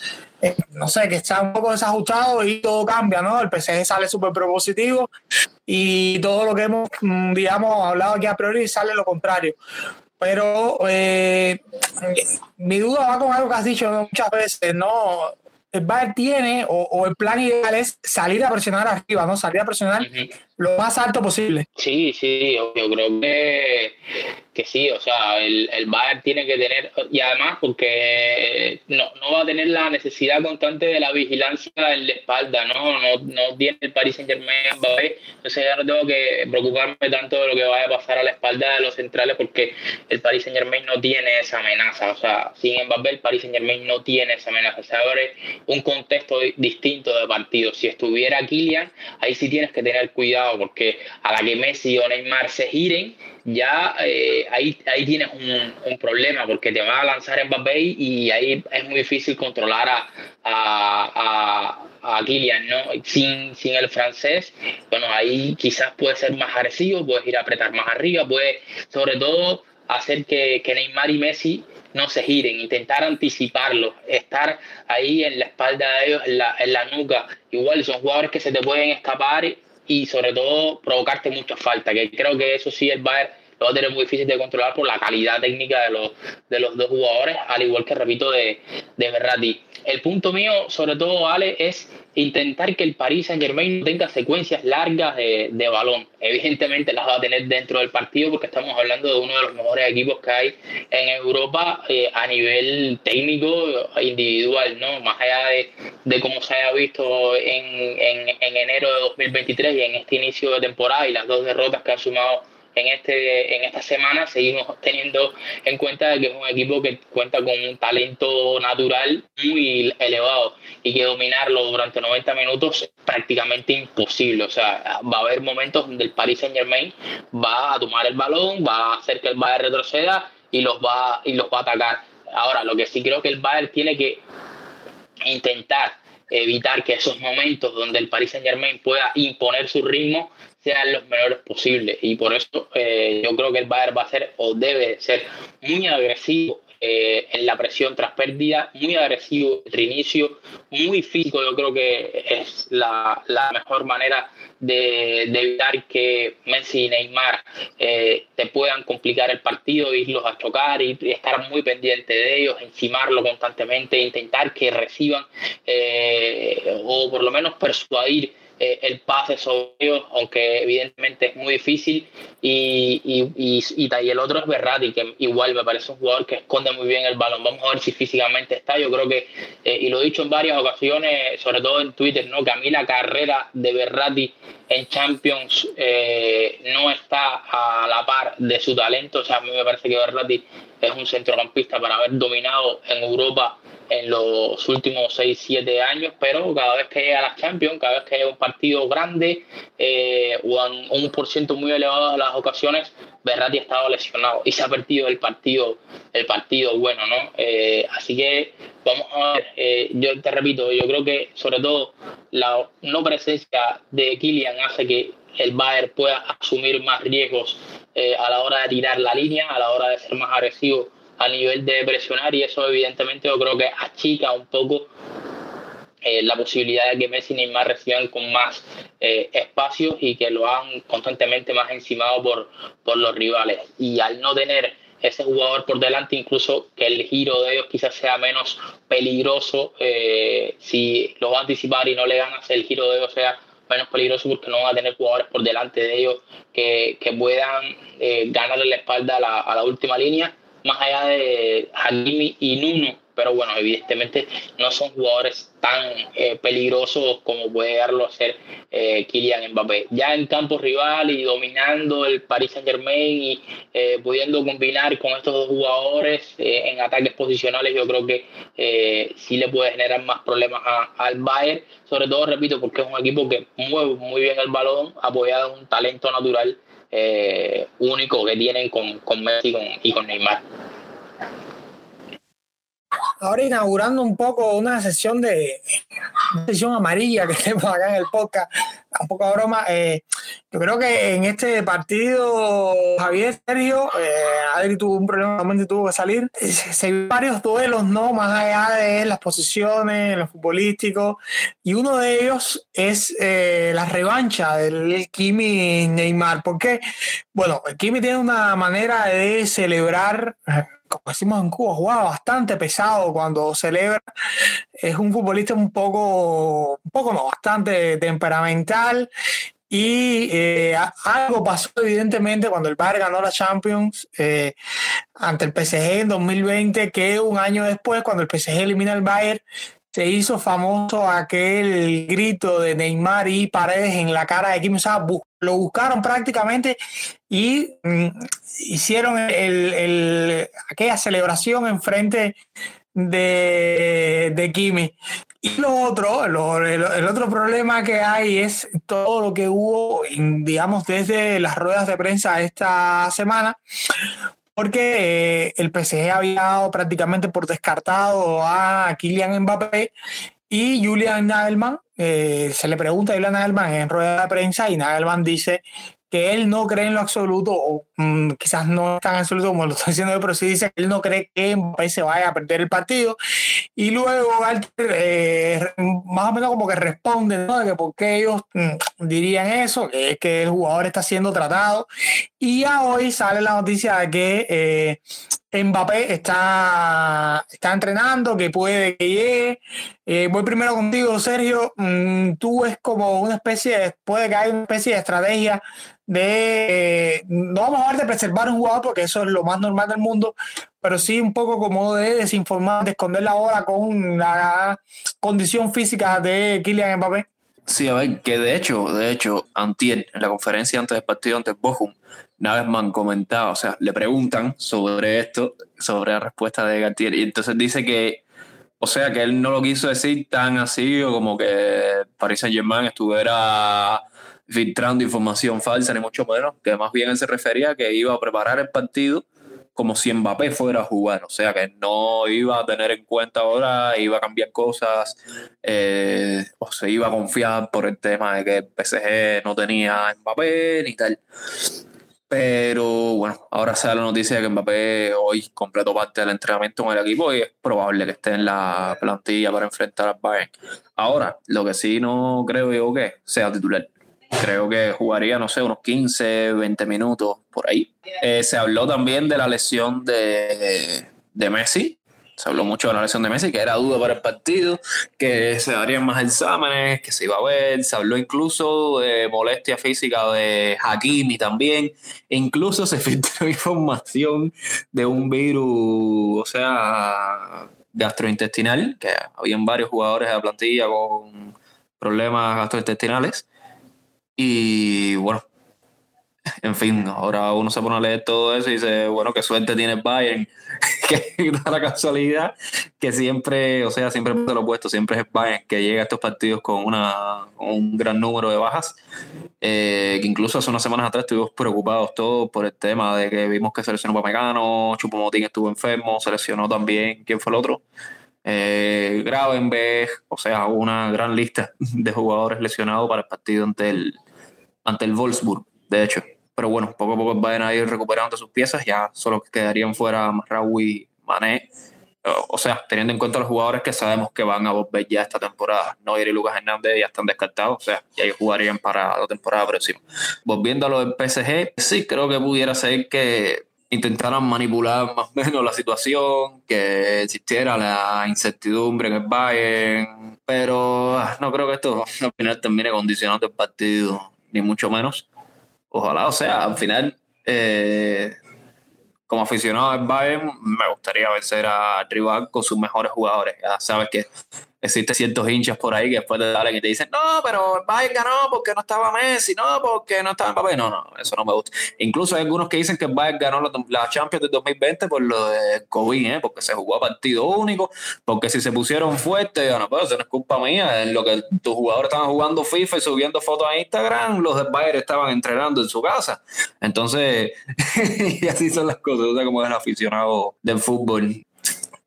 eh, no sé, que está un poco desajustado y todo cambia, ¿no? El PSG sale súper propositivo y todo lo que hemos, mm, digamos, hablado aquí a priori sale lo contrario. Pero eh, mi duda va con algo que has dicho muchas veces, ¿no? El tiene, o, el plan ideal es salir a presionar arriba, ¿no? Salir a presionar lo más alto posible. Sí, sí, yo creo que que sí, o sea, el, el Bayern tiene que tener, y además porque no, no va a tener la necesidad constante de la vigilancia en la espalda, ¿no? No, no tiene el Paris Saint Germain entonces ya no tengo que preocuparme tanto de lo que vaya a pasar a la espalda de los centrales porque el Paris Saint Germain no tiene esa amenaza, o sea, sin Mbappé el Paris Saint Germain no tiene esa amenaza, se abre un contexto distinto de partido, si estuviera Kylian, ahí sí tienes que tener cuidado porque a la que Messi o Neymar se giren, ya eh, ahí, ahí tienes un, problema porque te va a lanzar Mbappé y ahí es muy difícil controlar a, a, a, Kylian, ¿no? Sin, sin el francés, bueno, ahí quizás puede ser más agresivo, puedes ir a apretar más arriba, puede sobre todo hacer que, que Neymar y Messi no se giren, intentar anticiparlo, estar ahí en la espalda de ellos, en la, en la nuca. Igual son jugadores que se te pueden escapar y sobre todo provocarte mucha falta, que creo que eso sí el Bayern lo va a tener muy difícil de controlar por la calidad técnica de los, de los dos jugadores, al igual que repito de, de. El punto mío, sobre todo, Ale, es intentar que el Paris Saint Germain tenga secuencias largas de, de, balón. Evidentemente las va a tener dentro del partido porque estamos hablando de uno de los mejores equipos que hay en Europa eh, a nivel técnico individual, ¿no? Más allá de, de cómo se haya visto en, en, en enero de 2023 y en este inicio de temporada y las dos derrotas que han sumado en, este, en esta semana seguimos teniendo en cuenta que es un equipo que cuenta con un talento natural muy elevado y que dominarlo durante 90 minutos es prácticamente imposible. O sea, va a haber momentos donde el Paris Saint Germain va a tomar el balón, va a hacer que el Bayern retroceda y los va, y los va a atacar. Ahora, lo que sí creo que el Bayern tiene que intentar evitar que esos momentos donde el Paris Saint Germain pueda imponer su ritmo sean los menores posibles. Y por eso eh, yo creo que el Bayern va a ser o debe ser muy agresivo eh, en la presión tras pérdida, muy agresivo entre inicio, muy físico. Yo creo que es la, mejor manera de, evitar que Messi y Neymar eh, te puedan complicar el partido, irlos a chocar y estar muy pendiente de ellos, encimarlo constantemente, intentar que reciban o por lo menos persuadir eh, el pase sobre ellos, aunque evidentemente es muy difícil. Y, y, y, el otro es Berrati, que igual me parece un jugador que esconde muy bien el balón. Vamos a ver si físicamente está. Yo creo que, eh, y lo he dicho en varias ocasiones, sobre todo en Twitter, ¿no? que a mí la carrera de Berrati en Champions eh, no está a la par de su talento. O sea, a mí me parece que Berrati es un centrocampista para haber dominado en Europa en los últimos 6, 7 años, pero cada vez que llega a las Champions, cada vez que llega un partido grande eh, o un por ciento muy elevado de las ocasiones, Berratti ha estado lesionado y se ha perdido el partido, el partido bueno, ¿no? Eh, así que vamos a ver, eh, yo te repito, yo creo que sobre todo la no presencia de Kylian hace que el Bayern pueda asumir más riesgos a la hora de tirar la línea, a la hora de ser más agresivo a nivel de presionar y eso evidentemente yo creo que achica un poco eh, la posibilidad de que Messi y Neymar reciban con más eh, espacios y que lo hagan constantemente más encimado por, por los rivales. Y al no tener ese jugador por delante, incluso que el giro de ellos quizás sea menos peligroso, eh, si lo va a anticipar y no le ganas, el giro de ellos sea menos peligroso porque no van a tener jugadores por delante de ellos que, que puedan ganarle la espalda a la, a la última línea más allá de Hakimi y Nuno, pero bueno, evidentemente no son jugadores tan eh, peligrosos como puede darlo a ser eh, Kylian Mbappé. Ya en campo rival y dominando el Paris Saint Germain y eh, pudiendo combinar con estos dos jugadores en ataques posicionales, yo creo que sí le puede generar más problemas al Bayern, sobre todo, repito, porque es un equipo que mueve muy bien el balón, apoyado en un talento natural eh, único que tienen con, con Messi y con, Neymar. Ahora inaugurando un poco una sesión de sesión amarilla que tenemos acá en el podcast, un poco de broma. Eh, yo creo que en este partido Javier Sergio, eh, Adri tuvo un problema, realmente tuvo que salir. Eh, se vio varios duelos, ¿no? Más allá de las posiciones, los futbolísticos. Y uno de ellos es eh, la revancha del Kimi Neymar. Porque, bueno, el Kimi tiene una manera de celebrar como decimos en Cuba, juega bastante pesado cuando celebra. Es un futbolista un poco, un poco no, bastante temperamental. Y eh, algo pasó evidentemente cuando el Bayern ganó la Champions eh, ante el PSG en 2020, que un año después, cuando el PSG elimina al Bayern, se hizo famoso aquel grito de Neymar y Paredes en la cara de Kim. O lo buscaron prácticamente y mm, hicieron el, aquella celebración enfrente de, de Kimi. Y lo otro, el, otro problema que hay es todo lo que hubo, digamos, desde las ruedas de prensa esta semana, porque eh, el PSG había dado prácticamente por descartado a Kylian Mbappé y Julian Nagelman. Eh, se le pregunta a Julian Nagelman en rueda de prensa y Nagelman dice que él no cree en lo absoluto, o mm, quizás no tan absoluto como lo está diciendo, pero sí dice que él no cree que Mbappé se vaya a perder el partido. Y luego eh, más o menos como que responde, ¿no? De que por qué ellos mm, dirían eso, que es que el jugador está siendo tratado. Y ya hoy sale la noticia de que eh, Mbappé está, está entrenando, que puede que llegue. Eh, voy primero contigo, Sergio. Mm, tú es como una especie, de, puede que haya una especie de estrategia de, no vamos a hablar de preservar un jugador porque eso es lo más normal del mundo, pero sí un poco como de desinformar, de esconder la hora con la condición física de Kylian Mbappé. Sí, a ver, que de hecho, de hecho, Antier, en la conferencia antes del partido ante Bochum, Navesman comentaba, o sea, le preguntan sobre esto, sobre la respuesta de Gartier, y entonces dice que, o sea, que él no lo quiso decir tan así, o como que Paris Saint Germain estuviera filtrando información falsa, ni mucho menos, que más bien él se refería a que iba a preparar el partido como si Mbappé fuera a jugar, o sea que no iba a tener en cuenta ahora, iba a cambiar cosas, eh, o se iba a confiar por el tema de que el PSG no tenía Mbappé ni tal. Pero bueno, ahora da la noticia de que Mbappé hoy completó parte del entrenamiento con el equipo y es probable que esté en la plantilla para enfrentar al Bayern. Ahora, lo que sí no creo yo que sea titular. Creo que jugaría, no sé, unos 15, 20 minutos por ahí. Eh, se habló también de la lesión de, de Messi. Se habló mucho de la lesión de Messi, que era duda para el partido, que se darían más exámenes, que se iba a ver. Se habló incluso de molestia física de Hakimi también. E incluso se filtró información de un virus, o sea, gastrointestinal, que habían varios jugadores de la plantilla con problemas gastrointestinales y bueno, en fin, ahora uno se pone a leer todo eso y dice, bueno, qué suerte tiene Bayern, que da la casualidad que siempre, o sea, siempre pasa lo opuesto, siempre es Bayern que llega a estos partidos con, una, un gran número de bajas, eh, que incluso hace unas semanas atrás estuvimos preocupados todos por el tema de que vimos que seleccionó Pamecano, Chupomotín estuvo enfermo, seleccionó también, ¿quién fue el otro? Eh, Gravenberg, o sea, una gran lista de jugadores lesionados para el partido ante el, ante el Wolfsburg, de hecho. Pero bueno, poco a poco van a ir recuperando sus piezas, ya solo quedarían fuera Raúl y Mané. O sea, teniendo en cuenta los jugadores que sabemos que van a volver ya esta temporada. Noir y Lucas Hernández ya están descartados, o sea, ya ellos jugarían para la temporada próxima. Volviendo a lo del PSG, sí, creo que pudiera ser que intentaran manipular más o menos la situación, que existiera la incertidumbre en el Bayern, pero ah, no creo que esto al final termine condicionando el partido, ni mucho menos. Ojalá, o sea, al final, eh, como aficionado al Bayern, me gustaría vencer a rival con sus mejores jugadores. Ya sabes que existen ciertos hinchas por ahí que después de darle y te dicen, no, pero el Bayern ganó porque no estaba Messi, no, porque no estaba Mbappé. No, no, eso no me gusta. Incluso hay algunos que dicen que el Bayern ganó la, Champions de 2020 por lo de COVID, ¿eh? porque se jugó a partido único, porque si se pusieron fuertes, no, pues eso no es culpa mía, en lo que tus jugadores estaban jugando FIFA y subiendo fotos a Instagram, los del Bayern estaban entrenando en su casa. Entonces, y así son las cosas, o sea, como es el aficionado del fútbol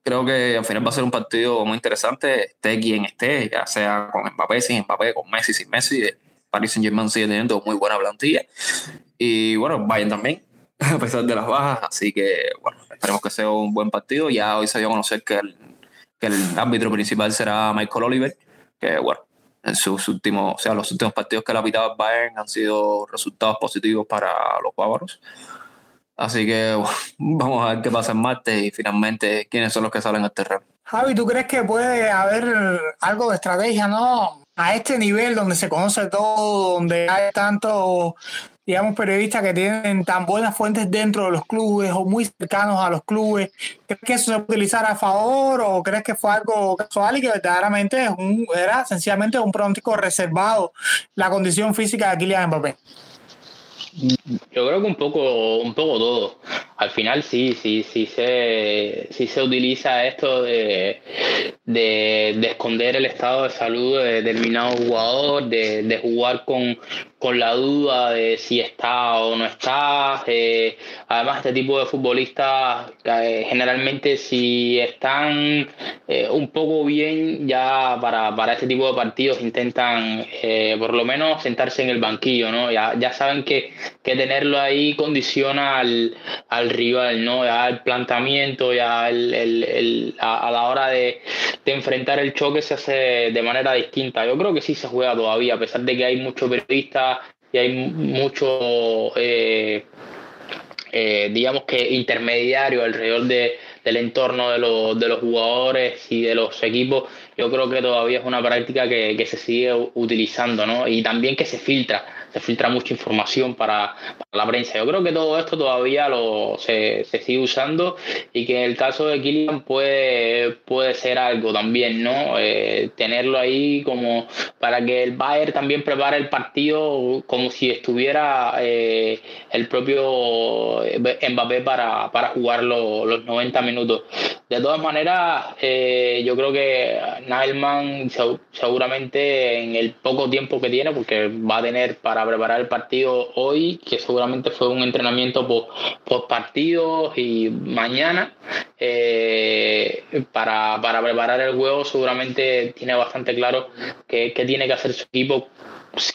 creo que al final va a ser un partido muy interesante, esté quien esté, ya sea con Mbappé, sin Mbappé, con Messi, sin Messi. Paris Saint Germain sigue teniendo muy buena plantilla. Y bueno, Bayern también, a pesar de las bajas. Así que bueno, esperemos que sea un buen partido. Ya hoy se dio a conocer que el, que el árbitro principal será Michael Oliver, que bueno, en sus últimos, o sea, los últimos partidos que le ha pitado Bayern han sido resultados positivos para los bávaros. Así que vamos a ver qué pasa en martes y finalmente quiénes son los que salen al terreno. Javi, ¿tú crees que puede haber algo de estrategia, no? A este nivel donde se conoce todo, donde hay tantos, digamos, periodistas que tienen tan buenas fuentes dentro de los clubes o muy cercanos a los clubes, ¿crees que eso se puede utilizar a favor o crees que fue algo casual y que verdaderamente es un, era sencillamente un pronóstico reservado la condición física de Kylian Mbappé? Yo creo que un poco, un poco todo. Al final sí, sí, sí se, sí se utiliza esto de, de, esconder el estado de salud de determinado jugador, de, de jugar con, con la duda de si está o no está. Eh, además, este tipo de futbolistas eh, generalmente si están eh, un poco bien ya para, para, este tipo de partidos intentan por lo menos sentarse en el banquillo, ¿no? Ya, ya saben que, que tenerlo ahí condiciona al, al rival, ¿no? Ya el planteamiento, ya el, el, a, la hora de, de enfrentar el choque se hace de manera distinta. Yo creo que sí se juega todavía, a pesar de que hay muchos periodistas y hay mucho, eh, eh, digamos que intermediario alrededor de, del entorno de los, de los jugadores y de los equipos, yo creo que todavía es una práctica que, que se sigue utilizando, ¿no? Y también que se filtra se filtra mucha información para, la prensa. Yo creo que todo esto todavía lo, se, sigue usando y que en el caso de Kylian puede, puede ser algo también, ¿no? Eh, tenerlo ahí como para que el Bayern también prepare el partido como si estuviera eh, el propio Mbappé para, para jugar los 90 minutos. De todas maneras, eh, yo creo que Nailman seguramente en el poco tiempo que tiene, porque va a tener para preparar el partido hoy, que seguramente fue un entrenamiento post, partido y mañana. Eh, para, preparar el juego seguramente tiene bastante claro qué tiene que hacer su equipo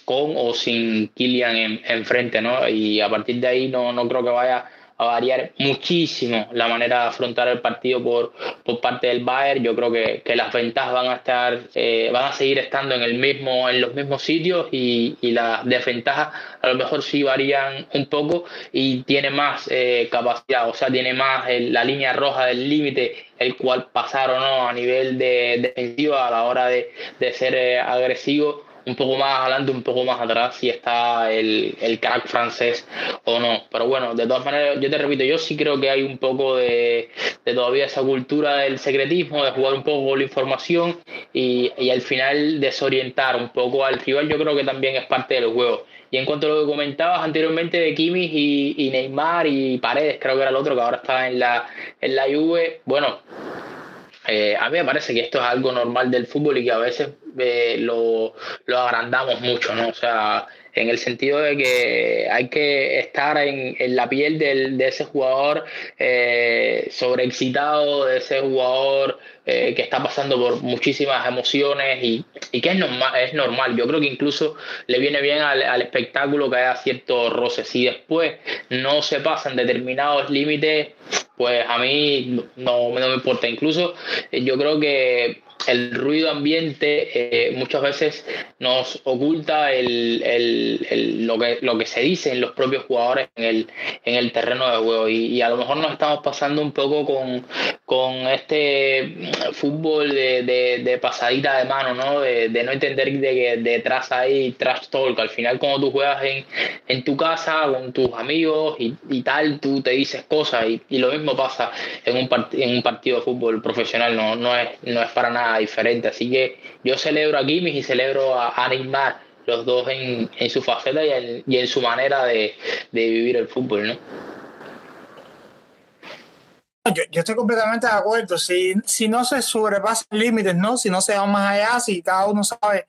con o sin Kylian enfrente, en ¿no? Y a partir de ahí no, no creo que vaya a variar muchísimo la manera de afrontar el partido por, por parte del Bayern. Yo creo que, que las ventajas van a estar, eh, van a seguir estando en el mismo, en los mismos sitios y, y las desventajas a lo mejor sí varían un poco y tiene más eh, capacidad, o sea, tiene más la línea roja del límite, el cual pasar o no a nivel de defensiva a la hora de, de ser eh, agresivo un poco más adelante, un poco más atrás, si está el, el crack francés o no. Pero bueno, de todas maneras, yo te repito, yo sí creo que hay un poco de, de todavía esa cultura del secretismo, de jugar un poco con la información y, y al final desorientar un poco al rival, yo creo que también es parte del juego. Y en cuanto a lo que comentabas anteriormente de Kimmich y, Neymar y Paredes, creo que era el otro que ahora está en la, en la Juve, bueno, eh, a mí me parece que esto es algo normal del fútbol y que a veces lo, lo, agrandamos mucho, ¿no? O sea, en el sentido de que hay que estar en, en la piel del, de ese jugador eh, sobreexcitado, de ese jugador eh, que está pasando por muchísimas emociones y, y, que es normal, es normal. Yo creo que incluso le viene bien al, al espectáculo que haya ciertos roces. Si después no se pasan determinados límites, pues a mí no, no me importa. Incluso eh, yo creo que el ruido ambiente eh, muchas veces nos oculta el, el, el, lo, que, lo que se dice en los propios jugadores en el, en el terreno de juego. Y, y, a lo mejor nos estamos pasando un poco con, con este fútbol de, de, de pasadita de mano, ¿no? De, de, no entender de que detrás hay trash talk. Al final, cuando tú juegas en, en tu casa con tus amigos y, y tal, tú te dices cosas. Y, y lo mismo pasa en un, part, en un partido de fútbol profesional. No, no, es, no es para nada diferente. Así que yo celebro a Kimmich y celebro a, a los dos en, en su faceta y en, y en, su manera de, de vivir el fútbol, ¿no? Yo, estoy completamente de acuerdo. Si, si no se sobrepasan límites, ¿no? Si no se va más allá, si cada uno sabe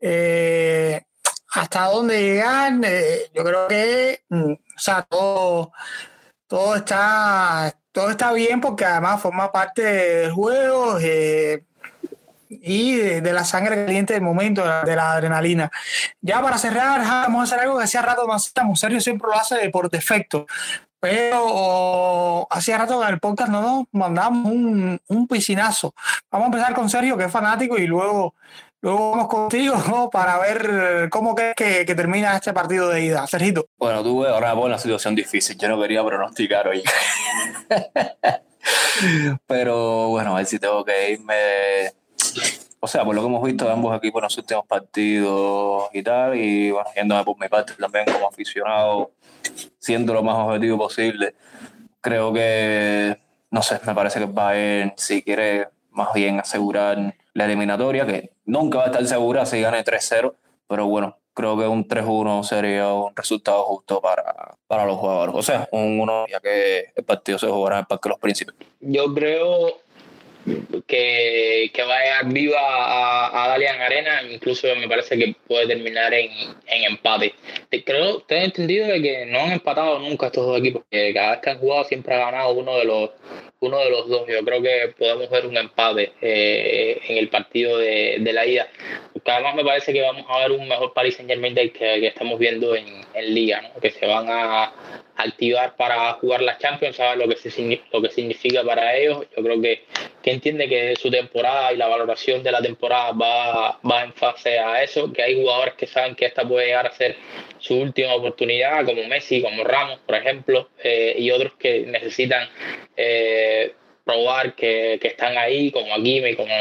eh, hasta dónde llegar, eh, yo creo que, mm, o sea, todo, todo está, todo está bien porque además forma parte del juego. Eh, y de, la sangre caliente del momento, de la, de la, adrenalina. Ya para cerrar, vamos a hacer algo que hacía rato más estamos serio, siempre lo hace por defecto. Pero hacía rato que en el podcast no nos mandamos un, un piscinazo. Vamos a empezar con Sergio, que es fanático, y luego, luego vamos contigo ¿no? para ver cómo crees que, que, termina este partido de ida. Sergito. Bueno, tú ahora me una situación difícil. Yo no quería pronosticar hoy. Pero bueno, a ver si tengo que irme o sea, por lo que hemos visto de ambos equipos en los últimos partidos y tal, y bueno, yéndome por mi parte también como aficionado, siendo lo más objetivo posible, creo que, no sé, me parece que Bayern, si quiere más bien asegurar la eliminatoria, que nunca va a estar segura si gane 3-0, pero bueno, creo que un 3-1 sería un resultado justo para, para los jugadores. O sea, un 1, ya que el partido se jugará en el Parque los Príncipes. Yo creo que, que va a llegar viva a, a Dalian Arena, incluso me parece que puede terminar en, en empate. Te, creo, te he entendido de que no han empatado nunca estos dos equipos, que cada vez que han jugado siempre ha ganado uno de los uno de los dos. Yo creo que podemos ver un empate eh, en el partido de, de, la ida. Porque además me parece que vamos a ver un mejor Paris Saint Germain del que, que estamos viendo en, en Liga, ¿no? que se van a activar para jugar las Champions, saben lo que, se, lo que significa para ellos. Yo creo que, entiende que su temporada y la valoración de la temporada va, va en fase a eso, que hay jugadores que saben que esta puede llegar a ser su última oportunidad, como Messi, como Ramos, por ejemplo, eh, y otros que necesitan eh, probar que, que, están ahí, como Akimi, como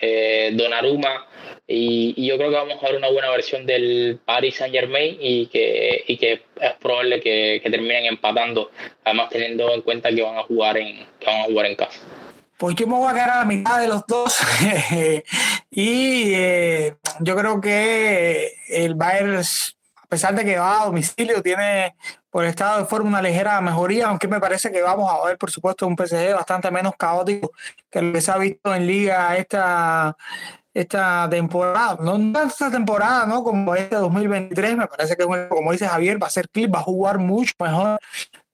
eh, Donnarumma, y, y, yo creo que vamos a ver una buena versión del Paris Saint Germain y que, y que es probable que, que, terminen empatando, además teniendo en cuenta que van a jugar en, que van a jugar en casa. Pues yo me voy a quedar a la mitad de los dos y eh, yo creo que el Bayern, a pesar de que va a domicilio, tiene por estado de forma una ligera mejoría, aunque me parece que vamos a ver, por supuesto, un PSG bastante menos caótico que lo que se ha visto en liga esta esta temporada, no esta temporada, ¿no? Como este 2023, me parece que, como dice Javier, va a ser clip, va a jugar mucho mejor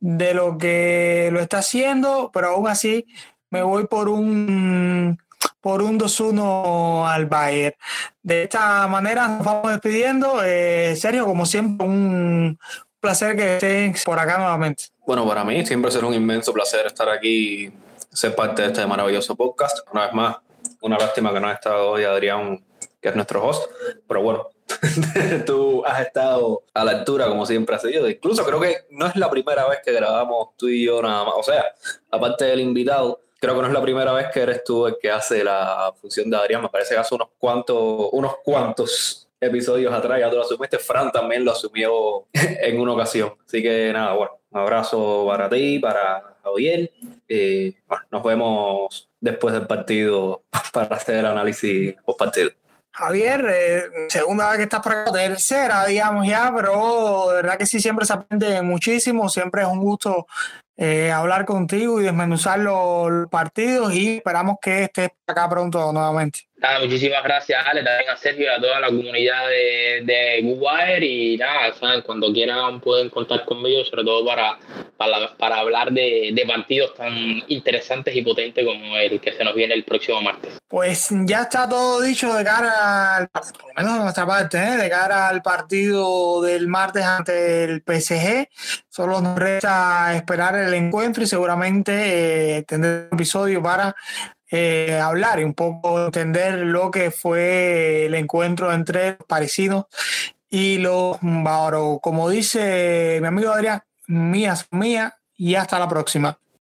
de lo que lo está haciendo, pero aún así me voy por un por un 2-1 al Bayern. De esta manera nos vamos despidiendo. Eh, Sergio, como siempre, un placer que estén por acá nuevamente. Bueno, para mí siempre será un inmenso placer estar aquí, ser parte de este maravilloso podcast. Una vez más, una lástima que no ha estado hoy Adrián, que es nuestro host, pero bueno, tú has estado a la altura como siempre has sido. Incluso creo que no es la primera vez que grabamos tú y yo nada más. O sea, aparte del invitado, creo que no es la primera vez que eres tú el que hace la función de Adrián. Me parece que hace unos cuantos, unos cuantos episodios atrás, ya tú lo asumiste, Fran también lo asumió en una ocasión. Así que nada, bueno, un abrazo para ti, para Javier. Y bueno, nos vemos después del partido para hacer el análisis post partido. Javier, eh, segunda vez que estás por acá, tercera, digamos ya, pero de verdad que sí, siempre se aprende muchísimo, siempre es un gusto eh, hablar contigo y desmenuzar los partidos y esperamos que estés acá pronto nuevamente. Nada, muchísimas gracias, Ale, también a Sergio y a toda la comunidad de, de Wire y nada, ¿saben? cuando quieran pueden contar conmigo, sobre todo para, para, para hablar de, de, partidos tan interesantes y potentes como el que se nos viene el próximo martes. Pues ya está todo dicho de cara al por lo menos de nuestra parte, ¿eh? de cara al partido del martes ante el PSG. Solo nos resta esperar el encuentro y seguramente eh, tendré un episodio para eh, hablar y un poco entender lo que fue el encuentro entre los y los bávaros. Como dice mi amigo Adrián, mías, mía y hasta la próxima.